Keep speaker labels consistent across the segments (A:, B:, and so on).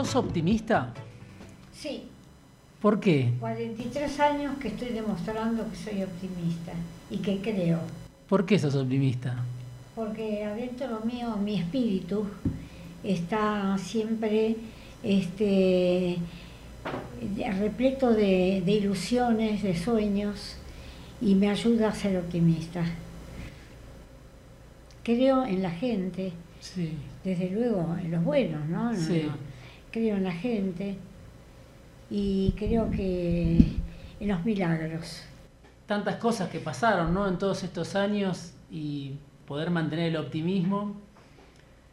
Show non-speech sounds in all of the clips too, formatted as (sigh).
A: ¿Sos optimista?
B: Sí,
A: ¿Por qué?
B: 43 años que estoy demostrando que soy optimista y que creo.
A: ¿Por qué sos optimista?
B: Porque adentro mío, mi espíritu está siempre este, repleto de, de ilusiones, de sueños y me ayuda a ser optimista. Creo en la gente,
A: Sí.
B: desde luego en los buenos, ¿no? No,
A: Sí.
B: no. Creo en la gente y creo que en los milagros.
A: Tantas cosas que pasaron, ¿no? En todos estos años y poder mantener el optimismo.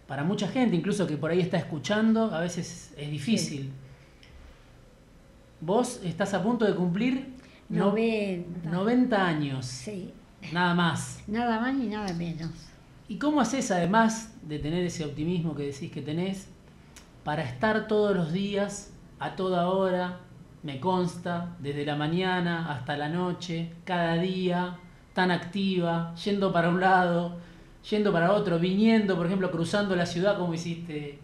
A: Para mucha gente, incluso que por ahí está escuchando, a veces es difícil. Vos estás a punto de cumplir no-
B: 90.
A: 90 años,
B: Sí,
A: nada más.
B: nada más ni nada menos.
A: ¿Y cómo haces, además de tener ese optimismo que decís que tenés, para estar todos los días, a toda hora, me consta, desde la mañana hasta la noche, cada día, tan activa, yendo para un lado, yendo para otro, viniendo, por ejemplo, cruzando la ciudad como hiciste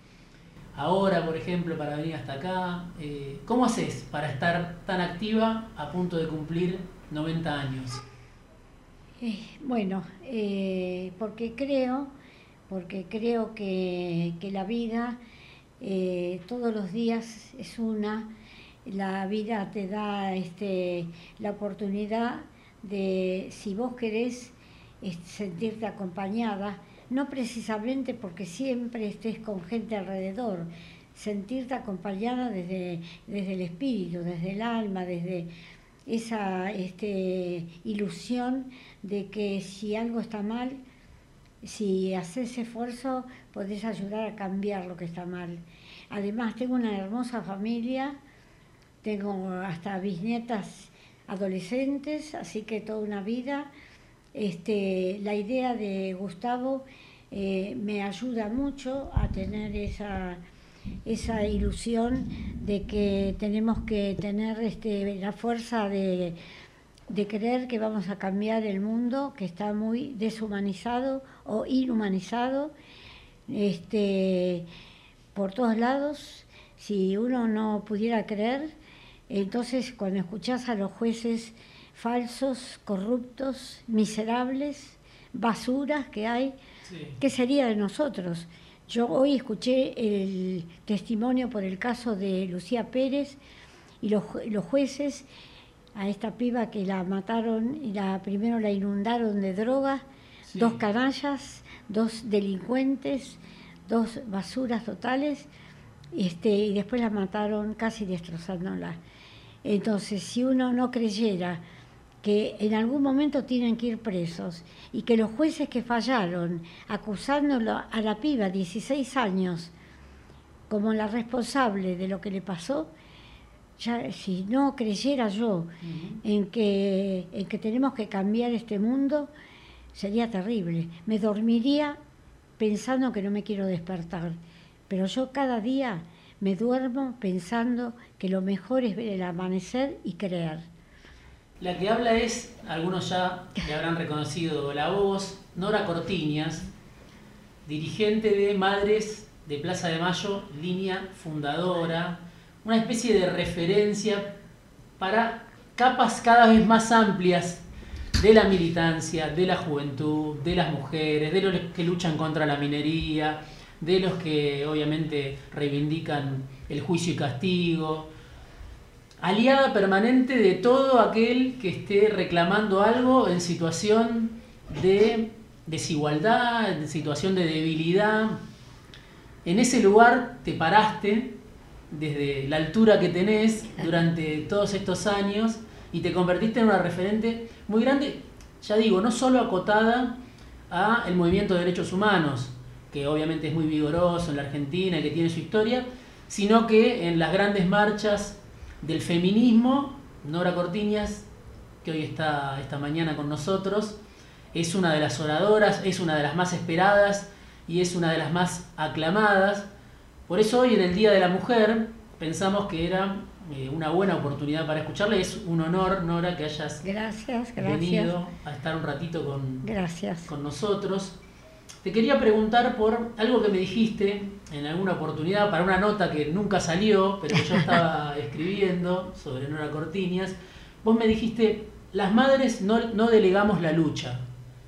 A: ahora, por ejemplo, para venir hasta acá? Eh, ¿Cómo haces para estar tan activa a punto de cumplir 90 años?
B: Eh, bueno, eh, porque creo, porque creo que, que la vida eh, todos los días es una, la vida te da este, la oportunidad de, si vos querés, sentirte acompañada, no precisamente porque siempre estés con gente alrededor, sentirte acompañada desde, desde el espíritu, desde el alma, desde esa este, ilusión de que si algo está mal, si haces esfuerzo, podés ayudar a cambiar lo que está mal. Además, tengo una hermosa familia, tengo hasta bisnietas adolescentes, así que toda una vida. Este, la idea de Gustavo eh, me ayuda mucho a tener esa, esa ilusión de que tenemos que tener este, la fuerza de, de creer que vamos a cambiar el mundo, que está muy deshumanizado o inhumanizado este, por todos lados. Si uno no pudiera creer, entonces cuando escuchás a los jueces falsos, corruptos, miserables, basuras que hay, ¿qué sería de nosotros? Yo hoy escuché el testimonio por el caso de Lucía Pérez y los, los jueces a esta piba que la mataron y la primero la inundaron de drogas,
A: Sí.
B: dos canallas, dos delincuentes, dos basuras totales, este, y después la mataron casi destrozándola. Entonces, si uno no creyera que en algún momento tienen que ir presos y que los jueces que fallaron acusándolo a la piba 16 años como la responsable de lo que le pasó, ya si no creyera yo en que, en que tenemos que cambiar este mundo, sería terrible. Me dormiría pensando que no me quiero despertar, pero yo cada día me duermo pensando que lo mejor es ver el amanecer y creer.
A: La que habla es, algunos ya le habrán reconocido la voz, Nora Cortiñas, dirigente de Madres de Plaza de Mayo, línea fundadora, una especie de referencia para capas cada vez más amplias de la militancia, de la juventud, de las mujeres, de los que luchan contra la minería, de los que obviamente reivindican el juicio y castigo, aliada permanente de todo aquel que esté reclamando algo en situación de desigualdad, en situación de debilidad. En ese lugar te paraste desde la altura que tenés durante todos estos años y te convertiste en una referente muy grande, ya digo, no solo acotada a el movimiento de derechos humanos, que obviamente es muy vigoroso en la Argentina y que tiene su historia, sino que en las grandes marchas del feminismo, Nora Cortiñas, que hoy está esta mañana con nosotros, es una de las oradoras, es una de las más esperadas y es una de las más aclamadas. Por eso hoy en el Día de la Mujer pensamos que era eh, una buena oportunidad para escucharle. Es un honor, Nora, que hayas
B: Gracias, gracias.
A: venido a estar un ratito con,
B: Gracias.
A: con nosotros. te quería preguntar por algo que me dijiste en alguna oportunidad para una nota que nunca salió, pero que yo estaba (laughs) escribiendo sobre Nora Cortiñas. Vos me dijiste, las madres no, no delegamos la lucha,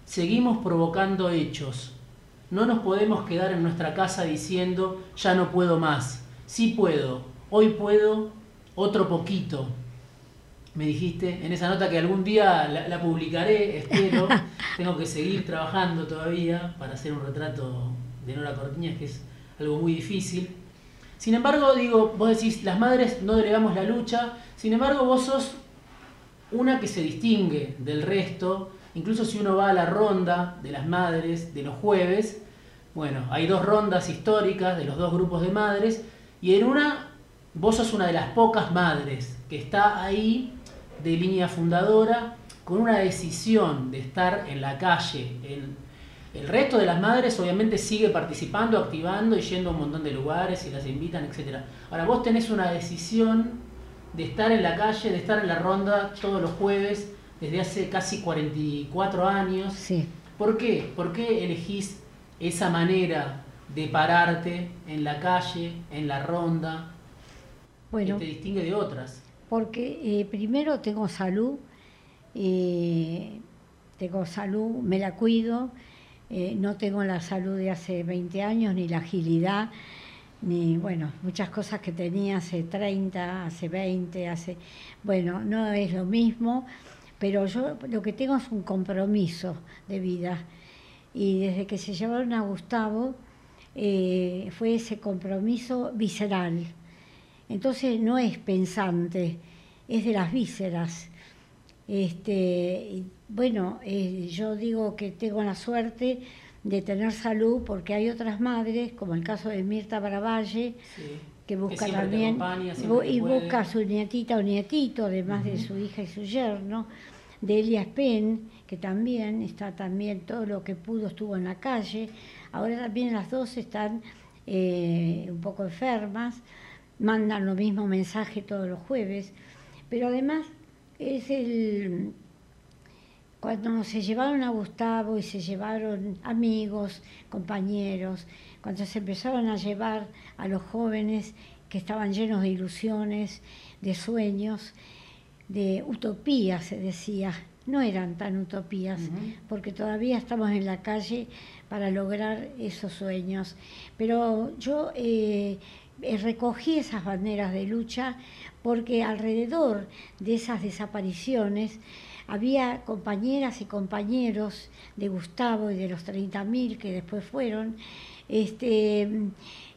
A: seguimos provocando hechos. No nos podemos quedar en nuestra casa diciendo, ya no puedo más. Sí puedo, hoy puedo, otro poquito. Me dijiste en esa nota que algún día la, publicaré, espero. (laughs) Tengo que seguir trabajando todavía para hacer un retrato de Nora Cortiñas, que es algo muy difícil. Sin embargo, digo, vos decís, las madres no delegamos la lucha, sin embargo, vos sos una que se distingue del resto, incluso si uno va a la ronda de las madres de los jueves, bueno, hay dos rondas históricas de los dos grupos de madres, y en una vos sos una de las pocas madres que está ahí de línea fundadora con una decisión de estar en la calle. El, resto de las madres obviamente sigue participando, activando y yendo a un montón de lugares y las invitan, etc. Ahora vos tenés una decisión de estar en la calle, de estar en la ronda todos los jueves desde hace casi 44 años.
B: Sí.
A: ¿Por qué? ¿Por qué elegís esa manera de pararte en la calle, en la ronda,
B: bueno,
A: que te distingue de otras?
B: Porque eh, primero tengo salud, eh, tengo salud, me la cuido, eh, no tengo la salud de hace 20 años, ni la agilidad, ni, bueno, muchas cosas que tenía hace 30, hace 20, hace, bueno, no es lo mismo, pero yo lo que tengo es un compromiso de vida. Y desde que se llevaron a Gustavo, fue ese compromiso visceral entonces no es pensante, es de las vísceras. Este, bueno, eh, yo digo que tengo la suerte de tener salud porque hay otras madres, como el caso de Mirta Bravalle, que busca también y busca a su nietita o nietito, además de su hija y su yerno, de Elia Spen, que también está también todo lo que pudo estuvo en la calle. Ahora también las dos están eh, un poco enfermas mandan lo mismo mensaje todos los jueves, pero además es el cuando se llevaron a Gustavo y se llevaron amigos, compañeros, cuando se empezaron a llevar a los jóvenes que estaban llenos de ilusiones, de sueños, de utopías, se decía, no eran tan utopías, porque todavía estamos en la calle para lograr esos sueños. Pero yo eh, eh, recogí esas banderas de lucha porque alrededor de esas desapariciones había compañeras y compañeros de Gustavo y de los 30.000 que después fueron, este,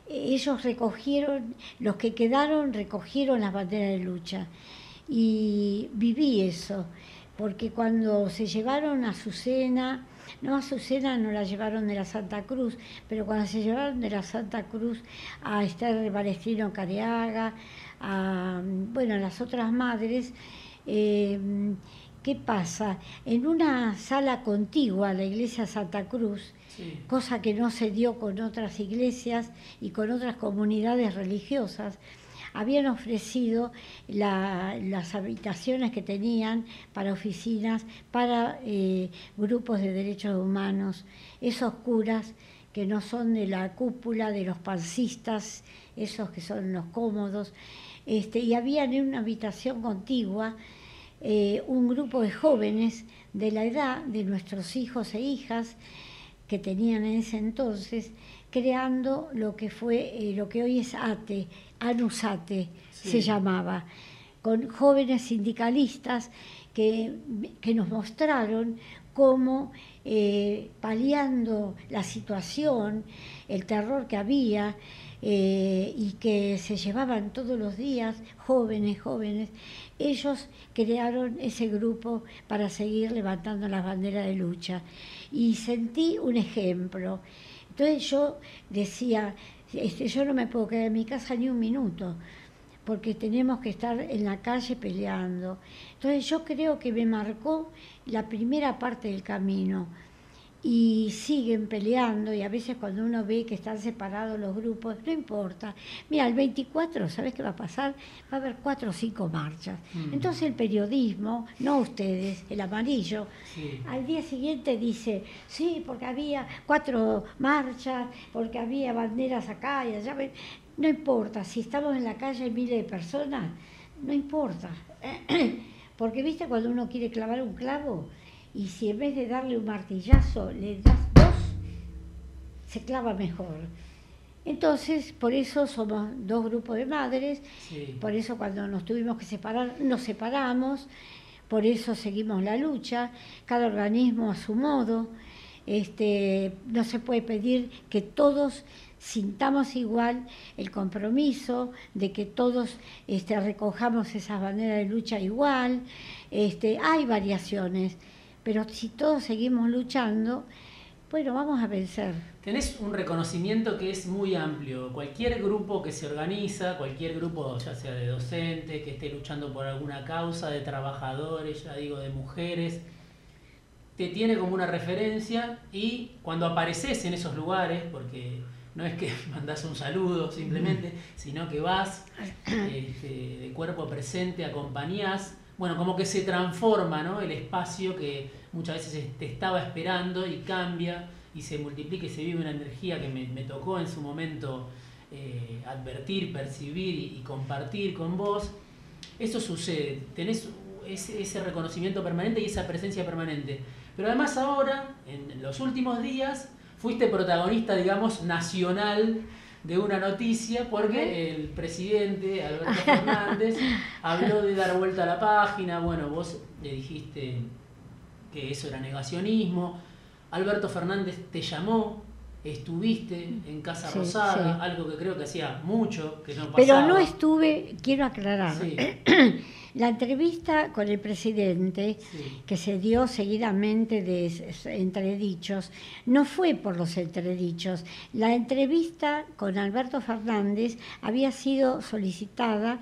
B: ellos recogieron, los que quedaron recogieron las banderas de lucha y viví eso, porque cuando se llevaron a cena no, Azucena no la llevaron de la Santa Cruz, pero cuando se llevaron de la Santa Cruz a Esther Balestino Careaga, a, bueno, a las otras madres, eh, ¿qué pasa? En una sala contigua a la iglesia Santa Cruz, cosa que no se dio con otras iglesias y con otras comunidades religiosas, habían ofrecido las habitaciones que tenían para oficinas, para eh, grupos de derechos humanos, esos curas que no son de la cúpula de los pancistas, esos que son los cómodos, este, y habían en una habitación contigua eh, un grupo de jóvenes de la edad de nuestros hijos e hijas que tenían en ese entonces, creando lo que fue eh, lo que hoy es ATE, Anusate se llamaba, con jóvenes sindicalistas que, nos mostraron cómo eh, paliando la situación, el terror que había eh, y que se llevaban todos los días jóvenes, jóvenes, ellos crearon ese grupo para seguir levantando las banderas de lucha. Y sentí un ejemplo. Entonces yo decía, este, yo no me puedo quedar en mi casa ni un minuto, porque tenemos que estar en la calle peleando. Entonces yo creo que me marcó la primera parte del camino. Y siguen peleando y a veces cuando uno ve que están separados los grupos, no importa. Mira, el 24, ¿sabes qué va a pasar? Va a haber cuatro o cinco marchas.
A: Mm.
B: Entonces el periodismo, no ustedes, el amarillo,
A: Sí.
B: al día siguiente dice, sí, porque había cuatro marchas, porque había banderas acá y allá. No importa, si estamos en la calle hay miles de personas, no importa. (clears throat) Porque viste cuando uno quiere clavar un clavo y si en vez de darle un martillazo le das dos, se clava mejor. Entonces, por eso somos dos grupos de madres,
A: Sí.
B: por eso cuando nos tuvimos que separar, nos separamos, por eso seguimos la lucha, cada organismo a su modo. Este, no se puede pedir que todos sintamos igual el compromiso de que todos este, recojamos esas banderas de lucha igual. Este, hay variaciones, pero si todos seguimos luchando, bueno, vamos a vencer.
A: Tenés un reconocimiento que es muy amplio. Cualquier grupo que se organiza, cualquier grupo, ya sea de docentes, que esté luchando por alguna causa, de trabajadores, ya digo, de mujeres, te tiene como una referencia y cuando apareces en esos lugares, porque no es que (laughs) mandas un saludo simplemente, sino que vas (clears throat) este, de cuerpo presente, acompañás, bueno, como que se transforma ¿no? el espacio que muchas veces te estaba esperando y cambia y se multiplica y se vive una energía que me, tocó en su momento eh, advertir, percibir y, y compartir con vos. Eso sucede, tenés ese, ese reconocimiento permanente y esa presencia permanente. Pero además ahora, en los últimos días, fuiste protagonista, digamos, nacional de una noticia porque el presidente Alberto (laughs) Fernández habló de dar vuelta a la página, bueno, vos le dijiste que eso era negacionismo, Alberto Fernández te llamó, estuviste en Casa
B: Sí,
A: Rosada,
B: sí.
A: algo que creo que hacía mucho, que no pasaba.
B: Pero no estuve, quiero aclarar,
A: Sí, (clears throat) (clears throat)
B: la entrevista con el presidente
A: sí,
B: que se dio seguidamente de entredichos, no fue por los entredichos. La entrevista con Alberto Fernández había sido solicitada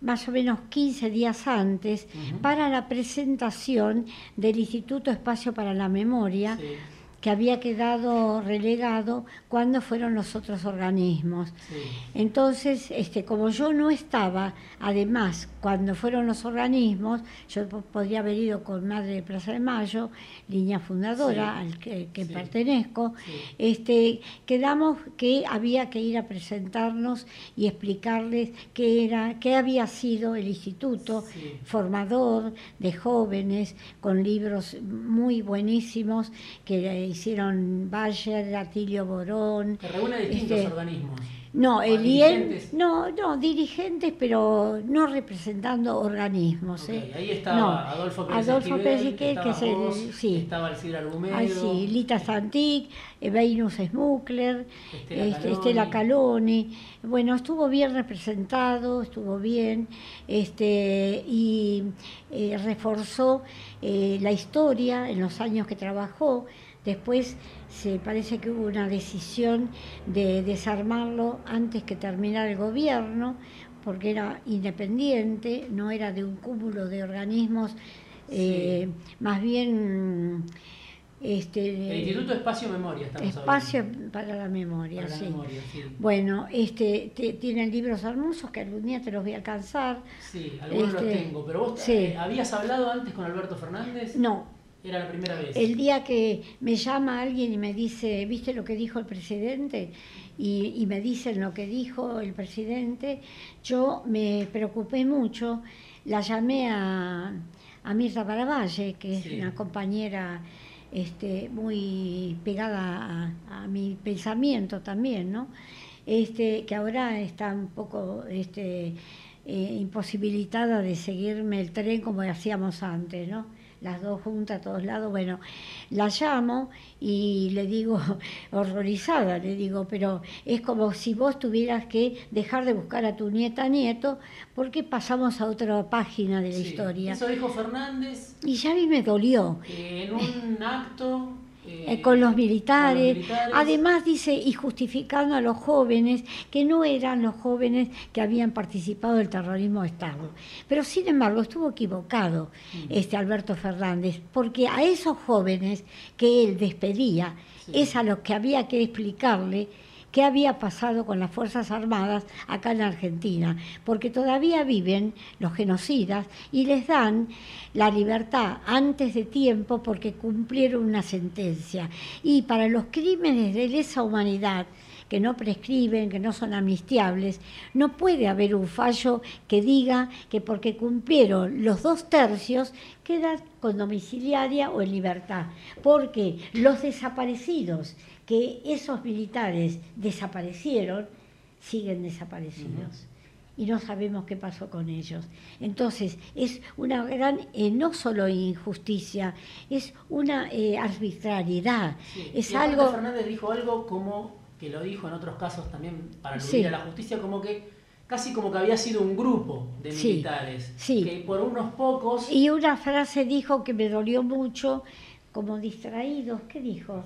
B: más o menos 15 días antes para la presentación del Instituto Espacio para la Memoria,
A: sí,
B: que había quedado relegado cuando fueron los otros organismos.
A: sí.
B: Entonces, este, como yo no estaba, además, cuando fueron los organismos, yo po- podría haber ido con Madre de Plaza de Mayo, línea fundadora
A: Sí.
B: al que, que
A: Sí.
B: pertenezco, este, quedamos que había que ir a presentarnos y explicarles qué era, qué había sido el instituto formador de jóvenes con libros muy buenísimos que hicieron Bayer, Atilio Borón,
A: Que reúne distintos
B: Este,
A: organismos.
B: no,
A: Ah,
B: el IEN, no, no, dirigentes, pero no representando organismos. ¿eh?
A: Ahí estaba
B: No,
A: Adolfo Pérez
B: Adolfo Pérez Esquivel, que es el-
A: vos,
B: sí.
A: estaba Alcira Argumedo,
B: Ay, sí, Lita Santic, eh, Venus Smukler,
A: Estela
B: este,
A: Caloni.
B: Estela Caloni. Bueno, estuvo bien representado, estuvo bien, este, y eh, reforzó eh, la historia en los años que trabajó. Después se parece que hubo una decisión de desarmarlo antes que terminara el gobierno, porque era independiente, no era de un cúmulo de organismos, eh, más bien este,
A: El Instituto Espacio Memoria, estamos
B: Espacio
A: hablando.
B: para la memoria,
A: Para la
B: sí.
A: memoria, sí.
B: Bueno, este, te- tienen libros hermosos que algún día te los voy a alcanzar.
A: Sí, algunos los
B: Este,
A: tengo. Pero vos,
B: sí.
A: eh, ¿habías hablado antes con Alberto Fernández?
B: No,
A: Era la primera vez.
B: el día que me llama alguien y me dice, ¿viste lo que dijo el presidente? Y, y me dicen lo que dijo el presidente, yo me preocupé mucho, la llamé a, a Mirta Baravalle, que es una compañera este, muy pegada a, a mi pensamiento también, ¿no? Este, que ahora está un poco este, eh, imposibilitada de seguirme el tren como hacíamos antes, ¿no? Las dos juntas a todos lados. Bueno, la llamo y le digo, (laughs) horrorizada, le digo, pero es como si vos tuvieras que dejar de buscar a tu nieta nieto porque pasamos a otra página de la
A: Sí,
B: historia.
A: Eso dijo Fernández
B: Y ya a mí me dolió.
A: en un acto
B: eh, con, los militares. Además dice, y justificando a los jóvenes, que no eran los jóvenes que habían participado del terrorismo de Estado. Pero sin embargo estuvo equivocado mm. este Alberto Fernández, porque a esos jóvenes que él despedía, es a los que había que explicarle qué había pasado con las Fuerzas Armadas acá en Argentina, porque todavía viven los genocidas y les dan la libertad antes de tiempo porque cumplieron una sentencia. Y para los crímenes de lesa humanidad, que no prescriben, que no son amnistiables, no puede haber un fallo que diga que porque cumplieron los dos tercios quedan con domiciliaria o en libertad, porque los desaparecidos que esos militares desaparecieron, siguen desaparecidos. Y no sabemos qué pasó con ellos. Entonces, es una gran, eh, no solo injusticia, es una eh, arbitrariedad. Es algo.
A: Fernández dijo algo como, que lo dijo en otros casos también para aludir a la justicia, como que casi como que había sido un grupo de militares, que por unos pocos...
B: Y una frase dijo que me dolió mucho, como distraídos, ¿qué dijo?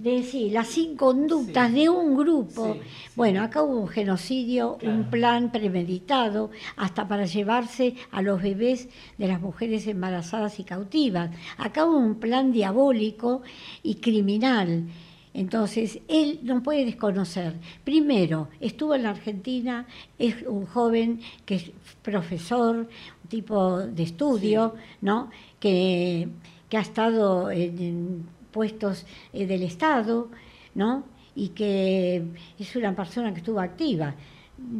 B: De sí, las inconductas de un grupo. bueno, acá hubo un genocidio, un plan premeditado, hasta para llevarse a los bebés de las mujeres embarazadas y cautivas. Acá hubo un plan diabólico y criminal. Entonces, él no puede desconocer. Primero, estuvo en la Argentina, es un joven que es profesor, un tipo de estudio, ¿no? Que, que ha estado en puestos eh, del Estado, ¿no? y que es una persona que estuvo activa.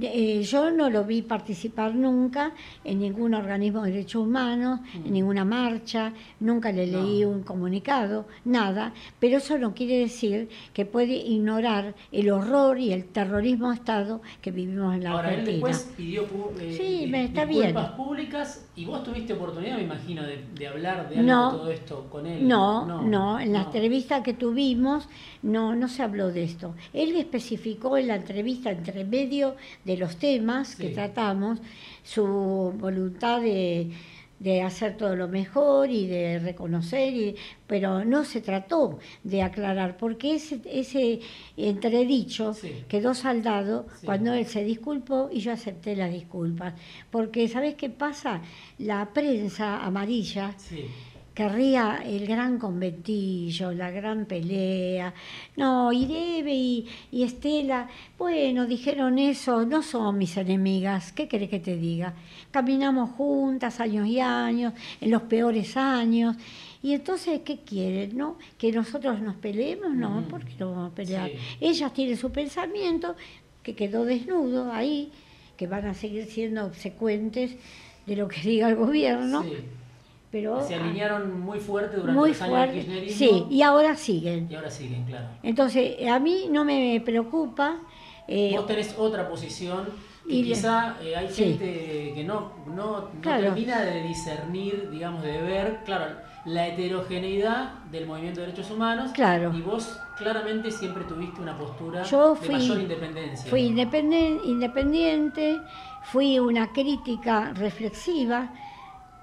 B: Eh, yo no lo vi participar nunca en ningún organismo de derechos humanos, en mm. ninguna marcha, nunca le leí un comunicado, nada, pero eso no quiere decir que puede ignorar el horror y el terrorismo de Estado que vivimos en la
A: Ahora,
B: Argentina.
A: Él después pidió
B: eh, sí, me está disculpas
A: públicas y vos tuviste oportunidad, me imagino, de, hablar de algo todo esto con él.
B: No, no, no en la entrevista que tuvimos no, no se habló de esto. Él especificó en la entrevista entre medio de los temas que tratamos, su voluntad de, hacer todo lo mejor y de reconocer, y, pero no se trató de aclarar, porque ese, ese entredicho quedó saldado cuando él se disculpó y yo acepté las disculpas. Porque, ¿sabes qué pasa? La prensa amarilla querría el gran conventillo, la gran pelea. No, y Debe y, Estela, bueno, dijeron eso, no son mis enemigas, ¿qué querés que te diga? Caminamos juntas años y años, en los peores años. Y entonces, ¿qué quieren? ¿No? ¿Que nosotros nos peleemos? No, ¿por qué no vamos a pelear? Ellas tienen su pensamiento, que quedó desnudo ahí, que van a seguir siendo obsecuentes de lo que diga el gobierno. Pero,
A: se alinearon muy fuerte durante los años del kirchnerismo.
B: Sí, y ahora siguen.
A: Y ahora siguen, claro.
B: Entonces, a mí no me preocupa.
A: Eh, Vos tenés otra posición y, quizá eh, hay gente que no, no, termina de discernir, digamos, de ver, claro, la heterogeneidad del movimiento de derechos humanos.
B: Claro.
A: Y vos claramente siempre tuviste una postura de mayor independencia.
B: Fui independiente, fui una crítica reflexiva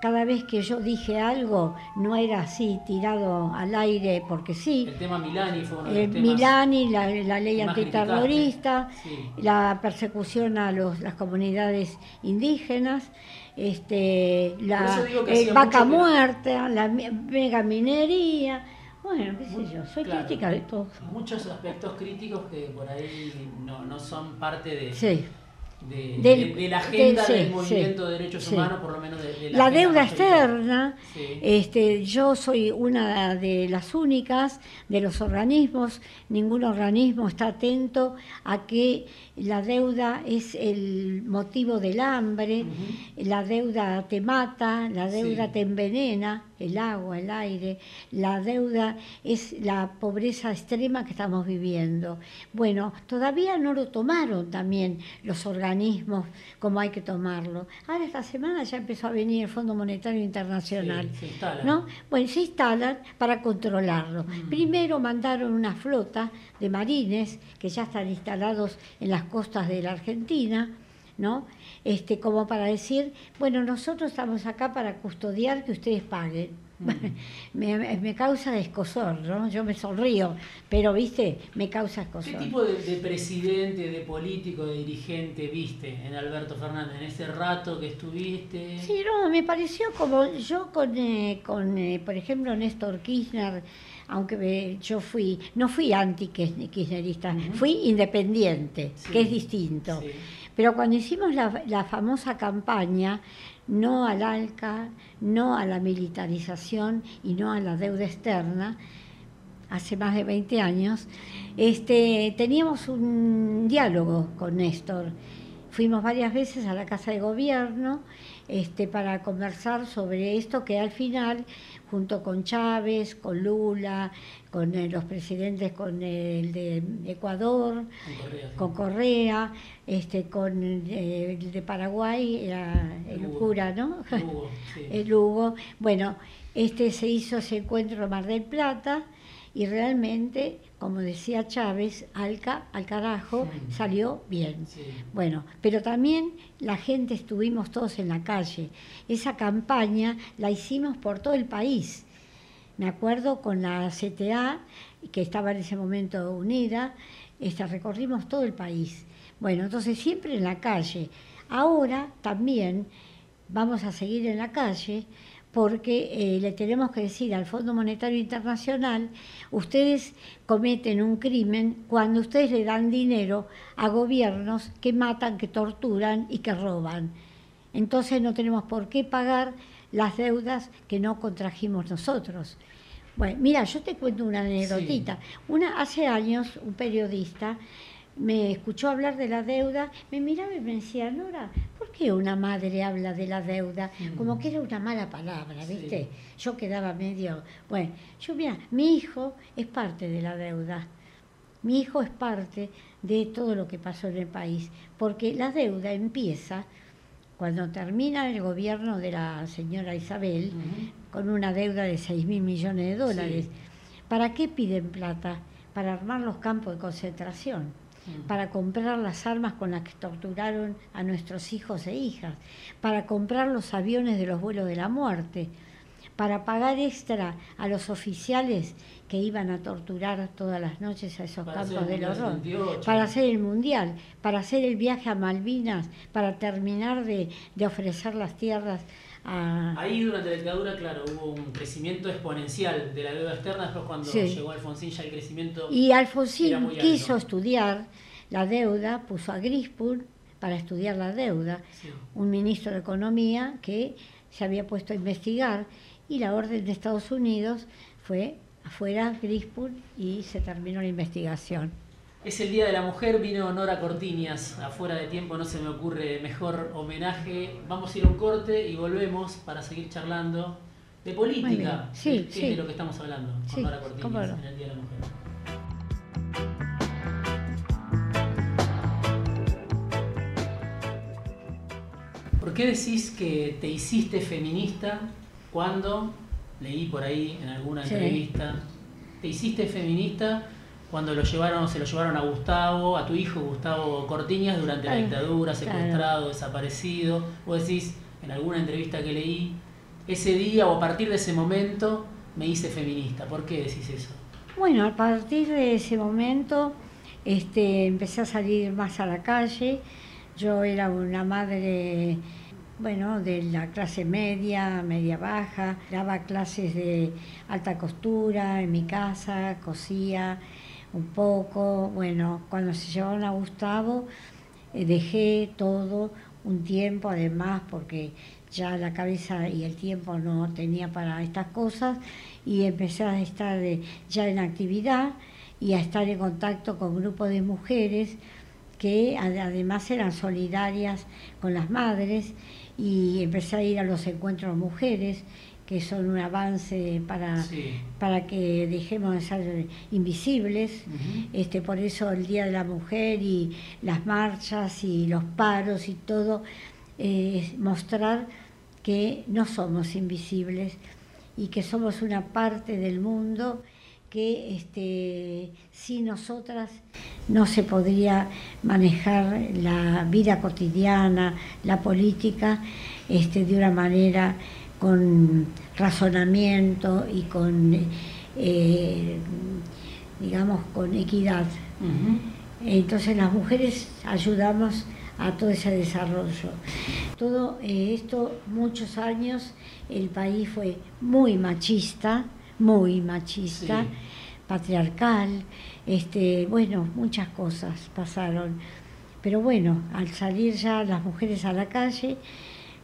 B: cada vez que yo dije algo no era así tirado al aire porque sí.
A: El tema Milani fue uno de
B: los Milani, la, ley antiterrorista, la persecución a los, las comunidades indígenas, este, la vaca muerta, la mega minería. Bueno, qué sé yo, soy crítica de todo.
A: Muchos aspectos críticos que por ahí no, no son parte de...
B: Sí
A: de, la agenda del movimiento de derechos humanos, por lo menos de,
B: la, deuda externa. Este, yo soy una de las únicas de los organismos, ningún organismo está atento a que la deuda es el motivo del hambre, la deuda te mata, la deuda te envenena, el agua, el aire, la deuda es la pobreza extrema que estamos viviendo. Bueno, todavía no lo tomaron también los organismos como hay que tomarlo. Ahora esta semana ya empezó a venir el Fondo Monetario Internacional. se ¿no? Bueno, se instalan para controlarlo. Mm. Primero mandaron una flota de marines que ya están instalados en las costas de la Argentina, ¿no? Este, como para decir, bueno, nosotros estamos acá para custodiar que ustedes paguen. (laughs) me, causa escosor, ¿no? Yo me sonrío, pero, viste, me causa escosor.
A: ¿Qué tipo de, presidente, de político, de dirigente viste en Alberto Fernández en ese rato que estuviste?
B: Sí, no, me pareció como yo con, eh, con eh, por ejemplo, Néstor Kirchner, aunque yo fui, no fui anti-kirchnerista, fui independiente, que es distinto. Pero cuando hicimos la, famosa campaña, no al ALCA, no a la militarización y no a la deuda externa, hace más de 20 años, este, teníamos un diálogo con Néstor. Fuimos varias veces a la Casa de Gobierno este, para conversar sobre esto que al final, junto con Chávez, con Lula, con eh, los presidentes, con el de Ecuador, con Correa, este, con eh, el de Paraguay, era el cura, ¿no? (laughs) el Hugo. Bueno, este se hizo ese encuentro en Mar del Plata y realmente, como decía Chávez, Alca, al carajo, salió bien. Bueno, pero también la gente estuvimos todos en la calle. Esa campaña la hicimos por todo el país. Me acuerdo con la CTA, que estaba en ese momento unida, este, recorrimos todo el país. Bueno, entonces siempre en la calle. Ahora también vamos a seguir en la calle porque eh, le tenemos que decir al Fondo Monetario Internacional, ustedes cometen un crimen cuando ustedes le dan dinero a gobiernos que matan, que torturan y que roban. Entonces no tenemos por qué pagar las deudas que no contrajimos nosotros. Bueno, mira, yo te cuento una anécdotita. Una, hace años un periodista me escuchó hablar de la deuda, me miraba y me decía, Nora, ¿por qué una madre habla de la deuda? Como que era una mala palabra, ¿viste? Yo quedaba medio, bueno, yo mira, mi hijo es parte de la deuda. Mi hijo es parte de todo lo que pasó en el país, porque la deuda empieza cuando termina el gobierno de la señora Isabel con una deuda de 6 mil millones de dólares. ¿Para qué piden plata? Para armar los campos de concentración para comprar las armas con las que torturaron a nuestros hijos e hijas, para comprar los aviones de los vuelos de la muerte, para pagar extra a los oficiales que iban a torturar todas las noches a esos campos del horror, para hacer el mundial, para hacer el viaje a Malvinas, para terminar de, ofrecer las tierras a...
A: Ahí durante la dictadura, claro, hubo un crecimiento exponencial de la deuda externa, después cuando llegó Alfonsín ya el crecimiento...
B: Y Alfonsín quiso estudiar la deuda, puso a Grispur para estudiar la deuda, un ministro de Economía que se había puesto a investigar y la orden de Estados Unidos fue afuera Grispur y se terminó la investigación.
A: Es el Día de la Mujer, vino Nora Cortiñas, afuera de tiempo no se me ocurre mejor homenaje. Vamos a ir a un corte y volvemos para seguir charlando de política,
B: sí,
A: que es de lo que estamos hablando con Nora Cortiñas en el Día de la Mujer. ¿Por qué decís que te hiciste feminista cuando, leí por ahí en alguna entrevista, te hiciste feminista cuando lo llevaron, se lo llevaron a Gustavo, a tu hijo Gustavo Cortiñas durante la dictadura, secuestrado, desaparecido? Vos decís en alguna entrevista que leí, ese día o a partir de ese momento me hice feminista. ¿Por qué decís eso?
B: Bueno, a partir de ese momento este, empecé a salir más a la calle. Yo era una madre bueno, de la clase media, media baja, daba clases de alta costura en mi casa, cosía un poco, bueno, cuando se llevaron a Gustavo eh, dejé todo un tiempo además porque ya la cabeza y el tiempo no tenía para estas cosas y empecé a estar ya en actividad y a estar en contacto con grupos de mujeres que además eran solidarias con las madres y empecé a ir a los encuentros mujeres, que son un avance para, para que dejemos de ser invisibles. este, por eso el Día de la Mujer y las marchas y los paros y todo, eh, es mostrar que no somos invisibles y que somos una parte del mundo que este, sin nosotras no se podría manejar la vida cotidiana, la política, este, de una manera con razonamiento y con, eh, digamos, con equidad. Entonces las mujeres ayudamos a todo ese desarrollo. Todo eh, esto, muchos años, el país fue muy machista, muy machista, patriarcal, este, bueno, muchas cosas pasaron. Pero bueno, al salir ya las mujeres a la calle,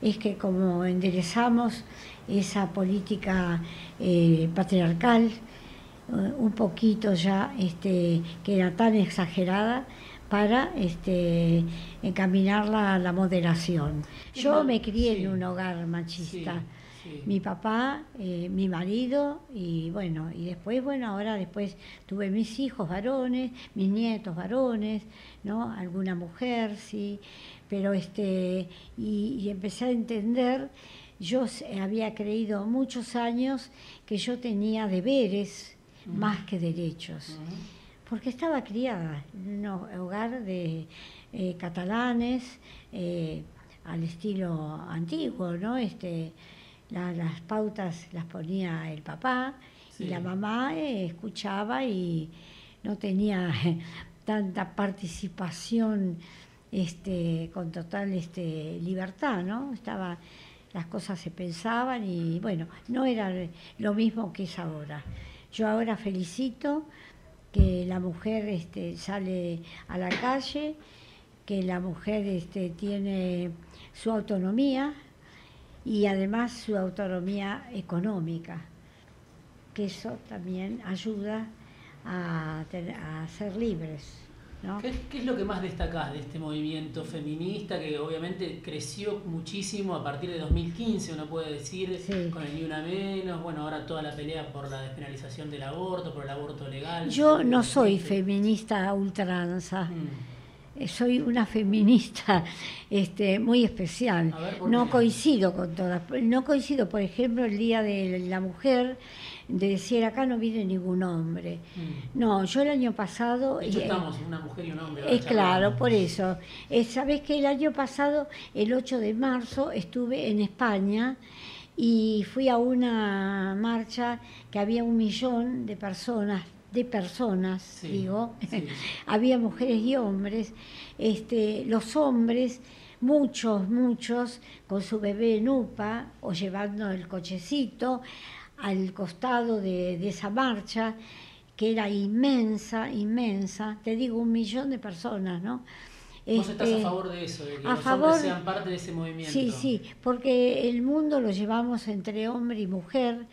B: es que como enderezamos esa política eh, patriarcal, eh, un poquito ya este, que era tan exagerada, para este, encaminarla a la moderación. Yo me crié en un hogar machista. Mi papá, eh, mi marido y bueno, y después, bueno, ahora después tuve mis hijos varones, mis nietos varones, ¿no? Alguna mujer, sí, pero este, y, empecé a entender, yo había creído muchos años que yo tenía deberes más que derechos. Porque estaba criada en un hogar de eh, catalanes eh, al estilo antiguo, ¿no? Este, las pautas las ponía el papá y la mamá eh, escuchaba y no tenía (laughs) tanta participación este, con total este, libertad, ¿no? Estaba, las cosas se pensaban y bueno, no era lo mismo que es ahora. Yo ahora felicito que la mujer este, sale a la calle, que la mujer este, tiene su autonomía y además su autonomía económica, que eso también ayuda a, a ser libres.
A: ¿Qué, es lo que más destacás de este movimiento feminista que obviamente creció muchísimo a partir de 2015, uno puede decir, con el Ni Una Menos, bueno, ahora toda la pelea por la despenalización del aborto, por el aborto legal?
B: Yo no soy feminista a ultranza. Mm. Eh, soy una feminista (laughs) este, muy especial. no coincido con todas. No coincido, por ejemplo, el Día de la Mujer de decir acá no viene ningún hombre. Mm. No, yo el año pasado...
A: De estamos una mujer y un hombre.
B: Es claro, por eso. Sabes que el año pasado, el 8 de marzo, estuve en España y fui a una marcha que había un millón de personas de personas, digo, (laughs) había mujeres y hombres, este, los hombres, muchos, muchos, con su bebé en UPA o llevando el cochecito, al costado de, esa marcha, que era inmensa, inmensa, te digo, un millón de personas, ¿no?
A: ¿Vos estás a este, favor de eso, de que los hombres sean parte de ese movimiento?
B: Sí, sí, porque el mundo lo llevamos entre hombre y mujer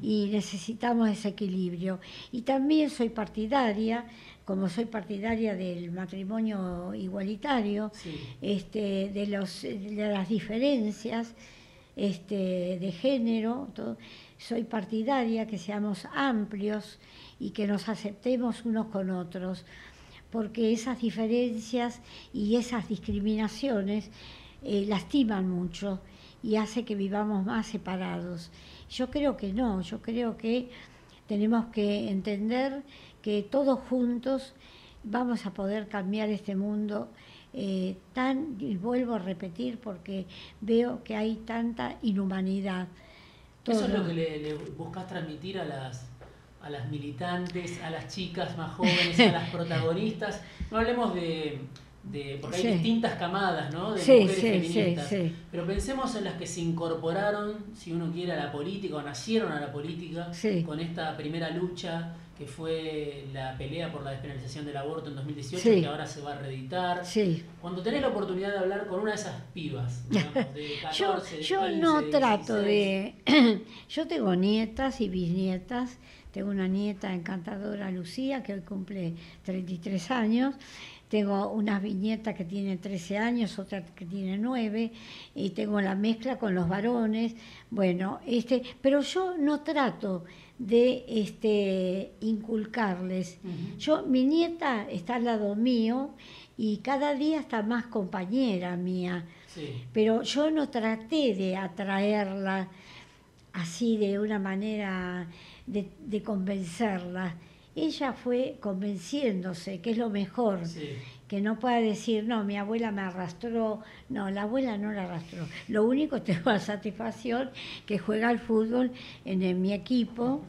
B: y necesitamos ese equilibrio. Y también soy partidaria, como soy partidaria del matrimonio igualitario, este, de, los, de las diferencias este, de género, todo, soy partidaria que seamos amplios y que nos aceptemos unos con otros, porque esas diferencias y esas discriminaciones eh, lastiman mucho y hace que vivamos más separados. Yo creo que no, yo creo que tenemos que entender que todos juntos vamos a poder cambiar este mundo eh, tan, y vuelvo a repetir porque veo que hay tanta inhumanidad
A: eso es lo que le, buscas transmitir a las, a las militantes, a las chicas más jóvenes, a las protagonistas. No hablemos de, porque hay distintas camadas ¿no? de mujeres feministas. Pero pensemos en las que se incorporaron, si uno quiere, a la política o nacieron a la política con esta primera lucha que fue la pelea por la despenalización del aborto en 2018, que ahora se va a reeditar. Cuando tenés la oportunidad de hablar con una de esas pibas, (laughs) digamos, de 14,
B: yo,
A: de
B: no trato de... (clears throat) yo tengo nietas y bisnietas, tengo una nieta encantadora, Lucía, que hoy cumple 33 años, tengo unas viñetas que tienen 13 años, otra que tiene 9, y tengo la mezcla con los varones. Bueno, este, pero yo no trato de este, inculcarles. Yo, mi nieta está al lado mío y cada día está más compañera mía, pero yo no traté de atraerla así de una manera de, convencerla. ella fue convenciéndose que es lo mejor, que no pueda decir, no, mi abuela me arrastró, no, la abuela no la arrastró. Lo único (laughs) tengo la satisfacción que juega al fútbol en, mi equipo,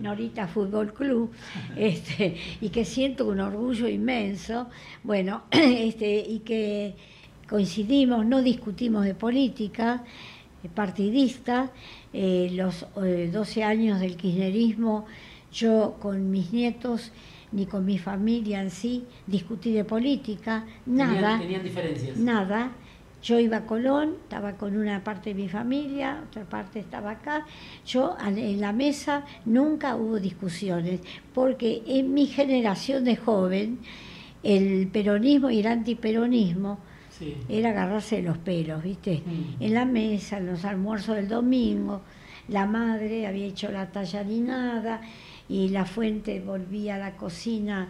B: Norita Fútbol Club, (laughs) este, y que siento un orgullo inmenso, bueno, (clears throat) este, y que coincidimos, no discutimos de política partidista, eh, los 12 eh, años del kirchnerismo, yo con mis nietos ni con mi familia en sí discutí de política, nada.
A: Tenían, diferencias.
B: Nada. Yo iba a Colón, estaba con una parte de mi familia, otra parte estaba acá. Yo en la mesa nunca hubo discusiones, porque en mi generación de joven, el peronismo y el antiperonismo era agarrarse los pelos, ¿viste? Mm. En la mesa, en los almuerzos del domingo, la madre había hecho la tallarinada y la fuente volvía a la cocina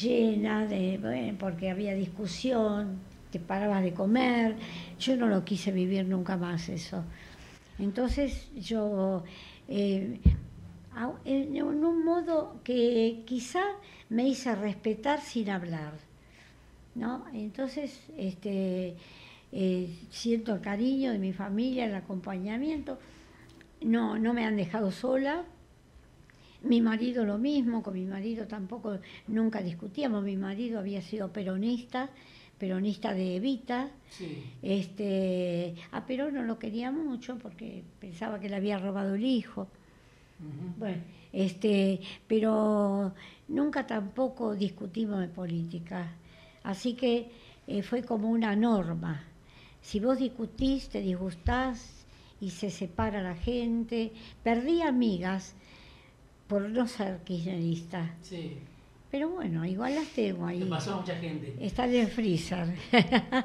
B: llena de, porque había discusión, te parabas de comer. Yo no lo quise vivir nunca más eso. Entonces yo, eh, en un modo que quizá me hice respetar sin hablar, ¿no? Entonces, este, eh, siento el cariño de mi familia, el acompañamiento. No, no me han dejado sola, mi marido lo mismo, con mi marido tampoco nunca discutíamos, mi marido había sido peronista, peronista de Evita, este, a Perón no lo quería mucho porque pensaba que le había robado el hijo. Bueno, este, pero nunca tampoco discutimos de política. Así que eh, fue como una norma. Si vos discutís, te disgustás y se separa la gente. Perdí amigas por no ser kirchnerista. Sí. Pero bueno, igual las tengo ahí.
A: pasó a mucha gente.
B: Están en freezer. (laughs)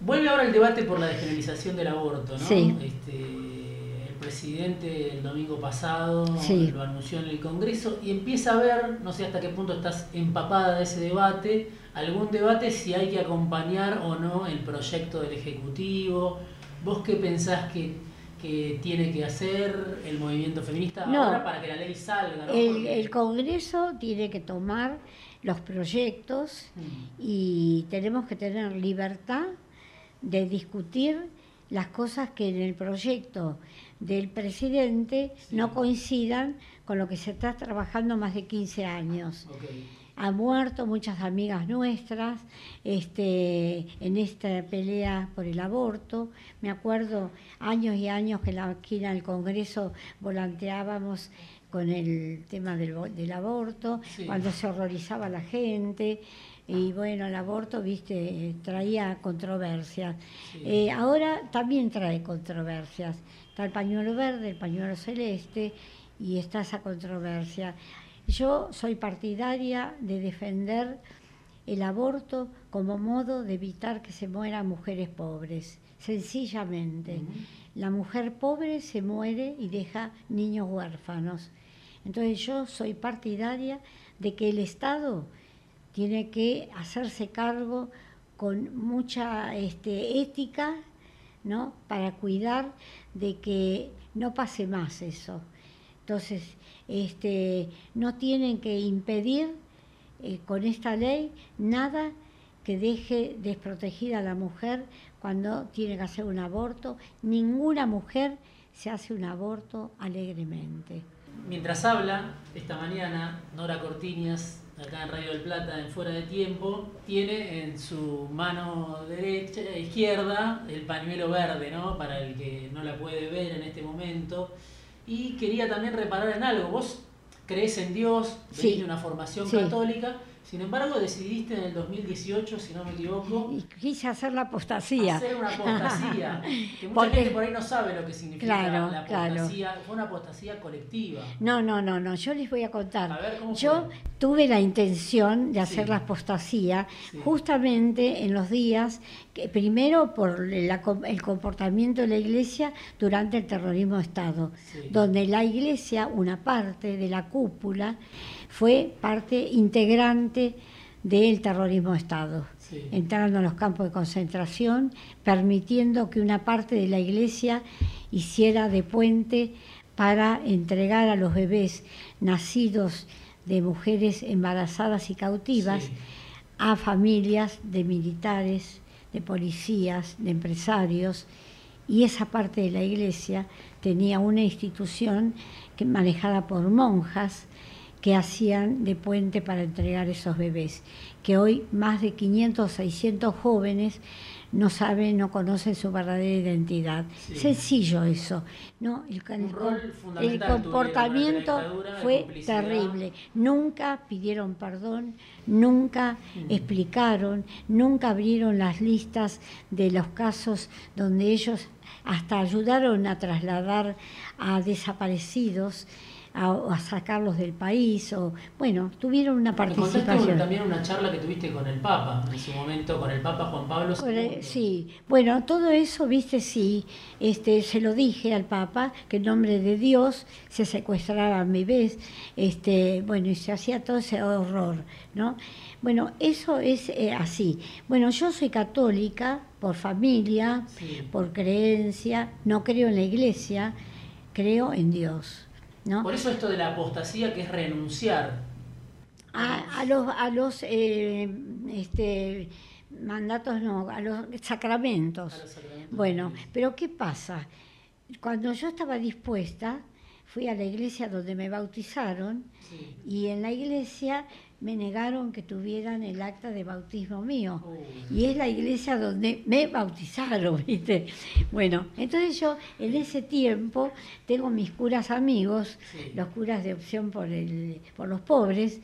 A: Vuelve ahora el debate por la despenalización del aborto, ¿no? Sí. Este, presidente el domingo pasado lo anunció en el Congreso y empieza a ver, no sé hasta qué punto estás empapada de ese debate, algún debate si hay que acompañar o no el proyecto del Ejecutivo. ¿Vos qué pensás que que tiene que hacer el movimiento feminista ahora para que la ley salga. ¿no?
B: El, Congreso tiene que tomar los proyectos mm. y tenemos que tener libertad de discutir las cosas que en el proyecto del presidente no coincidan con lo que se está trabajando más de 15 años han muerto muchas amigas nuestras este, en esta pelea por el aborto. Me acuerdo años y años que en la esquina del Congreso volanteábamos con el tema del, aborto, cuando se horrorizaba la gente. Y bueno, el aborto, viste, traía controversias. Eh, ahora también trae controversias. Está el pañuelo verde, el pañuelo celeste, y está esa controversia. Yo soy partidaria de defender el aborto como modo de evitar que se mueran mujeres pobres, sencillamente. La mujer pobre se muere y deja niños huérfanos. Entonces yo soy partidaria de que el Estado tiene que hacerse cargo con mucha este, ética, ¿no? Para cuidar de que no pase más eso. Entonces, este, no tienen que impedir eh, con esta ley nada que deje desprotegida a la mujer cuando tiene que hacer un aborto. Ninguna mujer se hace un aborto alegremente.
A: Mientras habla, esta mañana, Nora Cortiñas, acá en Radio del Plata, en Fuera de Tiempo, tiene en su mano derecha, izquierda, el pañuelo verde, ¿no? Para el que no la puede ver en este momento. Y quería también reparar en algo. Vos crees en Dios, tenés una formación católica, sin embargo, decidiste en el 2018, si no me equivoco.
B: Y quise hacer la apostasía.
A: Hacer una apostasía. (laughs) que mucha gente por ahí no sabe lo que significa la apostasía. Fue una apostasía colectiva.
B: No, no, no, no. Yo les voy a contar. Yo tuve la intención de hacer la apostasía justamente en los días, que, primero por el comportamiento de la iglesia durante el terrorismo de Estado, donde la iglesia, una parte de la cúpula, fue parte integrante del terrorismo de Estado, entrando en los campos de concentración, permitiendo que una parte de la iglesia hiciera de puente para entregar a los bebés nacidos de mujeres embarazadas y cautivas a familias de militares, de policías, de empresarios, y esa parte de la iglesia tenía una institución que, manejada por monjas que hacían de puente para entregar esos bebés, que hoy más de 500 o 600 jóvenes no saben, no conocen su verdadera identidad. Sencillo eso. ¿no?
A: El,
B: el comportamiento fue terrible. Nunca pidieron perdón, nunca mm. explicaron, nunca abrieron las listas de los casos donde ellos hasta ayudaron a trasladar a desaparecidos a, sacarlos del país o bueno tuvieron una participación.
A: también una charla que tuviste con el Papa en su momento con el Papa Juan Pablo
B: II sí. Bueno todo eso viste sí este se lo dije al Papa que en nombre de Dios se secuestraban bebés este bueno y se hacía todo ese horror no bueno eso es eh, así. Bueno yo soy católica por familia por creencia no creo en la iglesia creo en Dios
A: por eso esto de la apostasía que es renunciar.
B: A, los, a los eh, este, mandatos, no, a los sacramentos. bueno, pero ¿qué pasa? Cuando yo estaba dispuesta, fui a la iglesia donde me bautizaron y en la iglesia me negaron que tuvieran el acta de bautismo mío. Y es la iglesia donde me bautizaron, (laughs) ¿viste? Bueno, entonces yo en ese tiempo tengo mis curas amigos, los curas de opción por, el, por los pobres,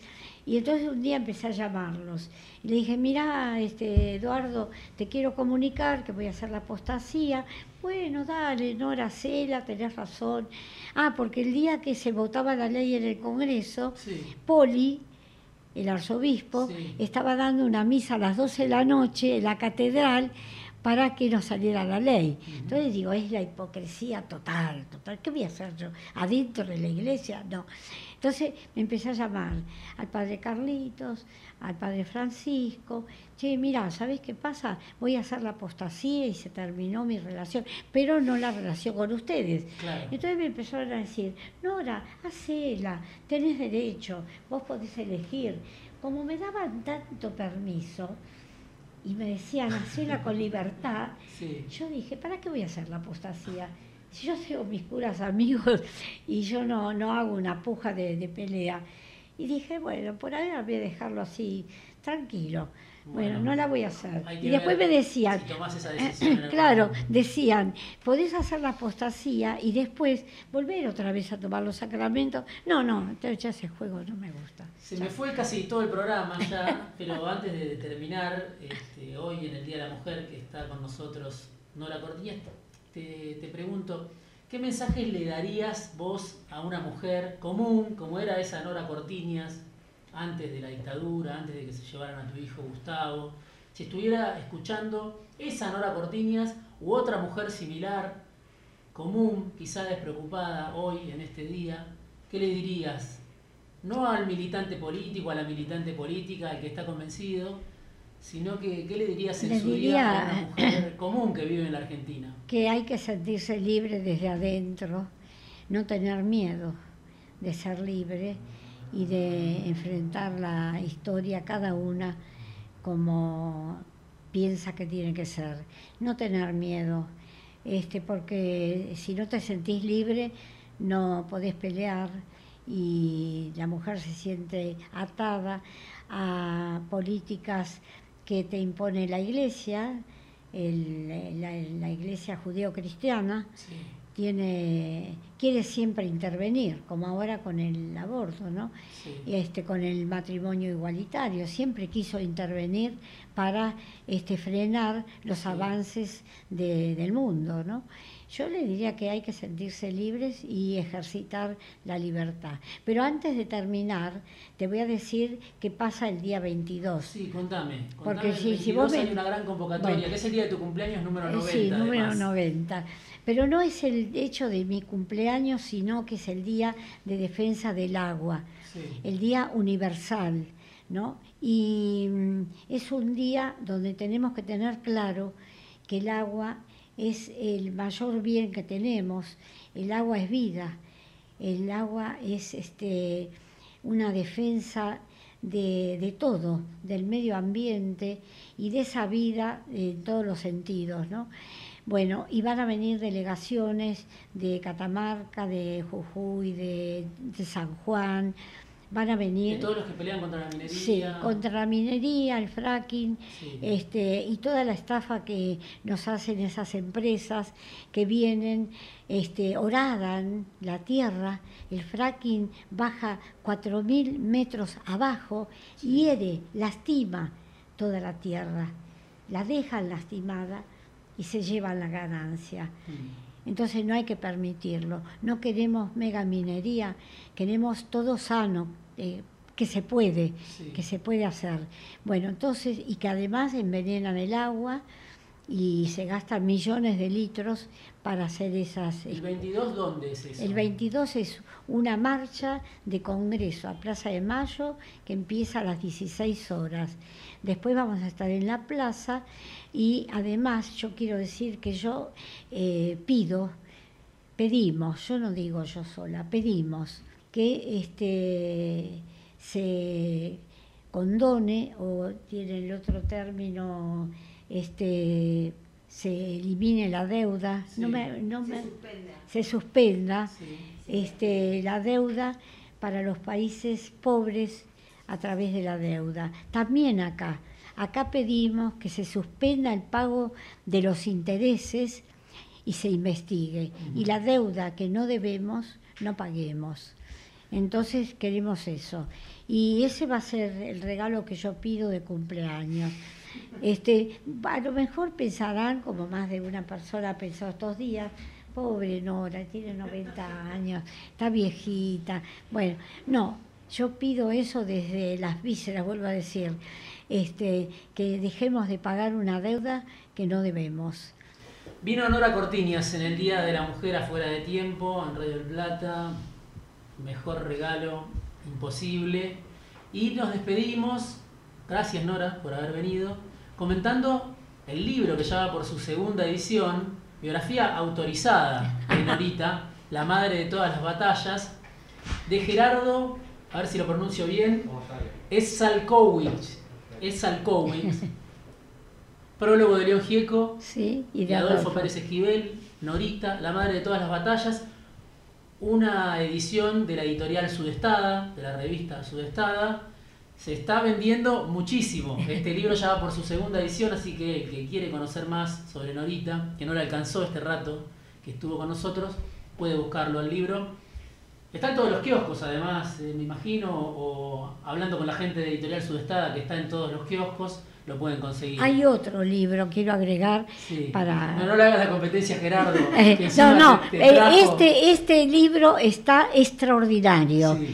B: y entonces un día empecé a llamarlos. Y le dije, mira, este, Eduardo, te quiero comunicar que voy a hacer la apostasía. Bueno, dale, Nora, cela, tenés razón. Ah, porque el día que se votaba la ley en el Congreso, Poli el arzobispo, estaba dando una misa a las 12 de la noche en la catedral para que no saliera la ley. Entonces digo, es la hipocresía total, total. ¿Qué voy a hacer yo? ¿Adentro de la iglesia? No. Entonces me empecé a llamar al padre Carlitos, al padre Francisco. Che, mira, ¿sabes qué pasa? Voy a hacer la apostasía y se terminó mi relación, pero no la relación con ustedes. Entonces me empezaron a decir, Nora, hacela, tenés derecho, vos podés elegir. Como me daban tanto permiso, y me decían, hacela con libertad, yo dije, ¿para qué voy a hacer la apostasía? Si yo tengo mis curas amigos (laughs) y yo no, no hago una puja de, pelea. Y dije, bueno, por ahora voy a dejarlo así, tranquilo. Bueno, no la voy a hacer. Y después me decían, (coughs) claro, decían, podés hacer la apostasía y después volver otra vez a tomar los sacramentos. No, no, entonces ya ese juego no me gusta.
A: Se me fue casi todo el programa ya, (laughs) pero antes de terminar, este, hoy en el Día de la Mujer que está con nosotros Nora Cortilla, te, te pregunto, ¿qué mensajes le darías vos a una mujer común, como era esa Nora Cortiñas, antes de la dictadura, antes de que se llevaran a tu hijo Gustavo, si estuviera escuchando esa Nora Cortiñas u otra mujer similar, común, quizá despreocupada hoy, en este día, ¿qué le dirías? No al militante político, a la militante política, al que está convencido, sino que ¿qué le dirías en su día a una mujer común que vive en la Argentina?
B: Que hay que sentirse libre desde adentro, no tener miedo de ser libre y de enfrentar la historia cada una como piensa que tiene que ser. No tener miedo, este, porque si no te sentís libre no podés pelear y la mujer se siente atada a políticas que te impone la iglesia, la, iglesia judeo-cristiana, tiene, quiere siempre intervenir, como ahora con el aborto, ¿no? Este, con el matrimonio igualitario, siempre quiso intervenir para este, frenar los avances del mundo, ¿no? Yo le diría que hay que sentirse libres y ejercitar la libertad. Pero antes de terminar, te voy a decir qué pasa el día 22.
A: Sí, contame. Porque si, si vos hay una gran convocatoria, que es el día de tu cumpleaños número 90.
B: Sí, número 90. Pero no es el hecho de mi cumpleaños, sino que es el Día de Defensa del Agua, el Día Universal, ¿no? Y mm, es un día donde tenemos que tener claro que el agua es el mayor bien que tenemos, el agua es vida, el agua es este una defensa de, de, todo, del medio ambiente y de esa vida en todos los sentidos, ¿no? Bueno, y van a venir delegaciones de Catamarca, de Jujuy, de, de San Juan, van a venir.
A: De todos los que pelean contra la minería.
B: Sí, contra la minería, el fracking,
A: Sí.
B: este, y toda la estafa que nos hacen esas empresas que vienen, este, horadan la tierra, el fracking baja 4.000 metros abajo, hiere, lastima toda la tierra, la dejan lastimada y se llevan la ganancia.
A: Mm.
B: Entonces no hay que permitirlo. No queremos megaminería, queremos todo sano, eh, que se puede,
A: Sí.
B: que se puede hacer. Bueno, entonces, y que además envenenan el agua y se gastan millones de litros para hacer esas...
A: ¿El 22 dónde es eso?
B: El 22 es una marcha de Congreso a Plaza de Mayo que empieza a las 16 horas. Después vamos a estar en la plaza y además yo quiero decir que yo eh, pido, pedimos, yo no digo yo sola, pedimos que este, se condone o tiene el otro término, este, se elimine la deuda, no me- no
C: Se
B: me-
C: suspenda.
B: se suspenda
A: Sí.
B: este, la deuda para los países pobres a través de la deuda. También acá, acá pedimos que se suspenda el pago de los intereses y se investigue. Y la deuda que no debemos, no paguemos. Entonces queremos eso. Y ese va a ser el regalo que yo pido de cumpleaños. Este, a lo mejor pensarán, como más de una persona pensado estos días, pobre Nora, tiene 90 años, está viejita. Bueno, no, yo pido eso desde las vísceras, vuelvo a decir, este, que dejemos de pagar una deuda que no debemos.
A: Vino Nora Cortiñas en el Día de la Mujer afuera de tiempo, en Radio del Plata. Mejor regalo imposible. Y nos despedimos, gracias Nora por haber venido, comentando el libro que ya va por su segunda edición, biografía autorizada de Norita, (laughs) la madre de todas las batallas, de Gerardo, a ver si lo pronuncio bien, es Salkowicz. Es Salkowicz. (laughs) Prólogo de León Gieco,
B: ¿Sí? Y de
A: Adolfo
B: Adolfo.
A: Pérez Esquivel, Norita, la madre de todas las batallas, una edición de la editorial Sudestada, de la revista Sudestada. Se está vendiendo muchísimo. Este (laughs) libro ya va por su segunda edición, así que el que quiere conocer más sobre Norita, que no le alcanzó este rato que estuvo con nosotros, puede buscarlo al libro. Está en todos los kioscos, además, eh, me imagino, o hablando con la gente de Editorial Sudestada, que está en todos los kioscos, lo pueden conseguir.
B: Hay otro libro, quiero agregar,
A: Sí.
B: para-
A: No, no le hagas la competencia a Gerardo. (laughs)
B: Eh, no, no,
A: te- te
B: eh,
A: trajo-
B: este, este libro está extraordinario.
A: Sí.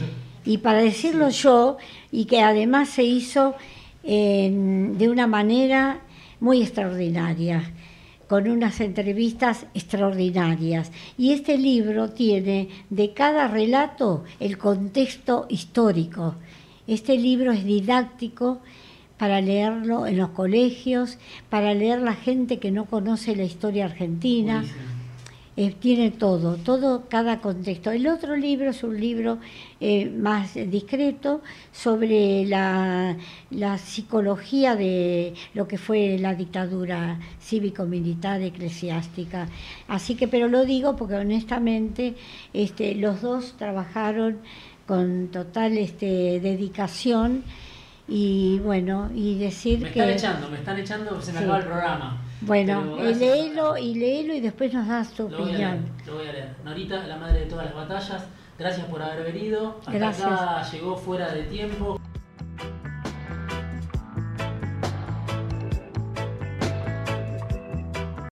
B: Y para decirlo yo, y que además se hizo en- de una manera muy extraordinaria, con unas entrevistas extraordinarias. Y este libro tiene de cada relato el contexto histórico. Este libro es didáctico para leerlo en los colegios, para leer la gente que no conoce la historia argentina. Eh, tiene todo, todo, cada contexto. El otro libro es un libro eh, más discreto sobre la, la psicología de lo que fue la dictadura cívico-militar eclesiástica. Así que, pero lo digo porque honestamente este, los dos trabajaron con total este, dedicación y bueno, y decir
A: Me
B: que...
A: están echando, me están echando, se me
B: Sí.
A: acaba el programa.
B: Bueno, eh, léelo y léelo y después nos das tu
A: Lo voy a leer,
B: opinión.
A: lo voy a leer. Norita, la madre de todas las batallas, gracias por haber venido. Hasta
B: Gracias.
A: acá llegó fuera de tiempo.